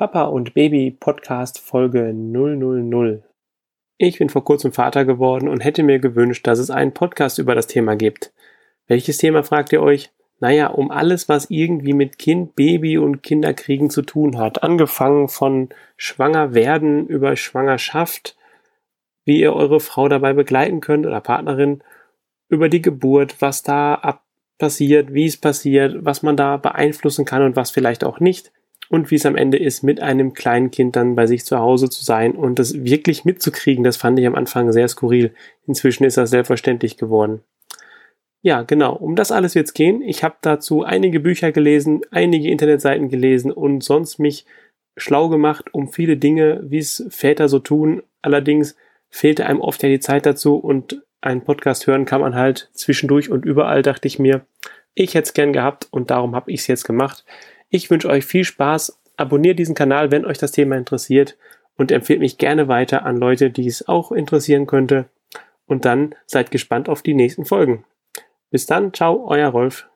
Papa und Baby Podcast Folge 000. Ich bin vor kurzem Vater geworden und hätte mir gewünscht, dass es einen Podcast über das Thema gibt. Welches Thema fragt ihr euch? Naja, um alles, was irgendwie mit Kind, Baby und Kinderkriegen zu tun hat. Angefangen von schwanger werden über Schwangerschaft, wie ihr eure Frau dabei begleiten könnt oder Partnerin, über die Geburt, was da ab passiert, wie es passiert, was man da beeinflussen kann und was vielleicht auch nicht und wie es am Ende ist, mit einem kleinen Kind dann bei sich zu Hause zu sein und das wirklich mitzukriegen, das fand ich am Anfang sehr skurril. Inzwischen ist das selbstverständlich geworden. Ja, genau, um das alles wird's gehen. Ich habe dazu einige Bücher gelesen, einige Internetseiten gelesen und sonst mich schlau gemacht um viele Dinge, wie es Väter so tun. Allerdings fehlte einem oft ja die Zeit dazu und einen Podcast hören kann man halt zwischendurch und überall, dachte ich mir, ich hätte es gern gehabt und darum habe ich es jetzt gemacht. Ich wünsche euch viel Spaß. Abonniert diesen Kanal, wenn euch das Thema interessiert und empfehlt mich gerne weiter an Leute, die es auch interessieren könnte. Und dann seid gespannt auf die nächsten Folgen. Bis dann, ciao, euer Rolf.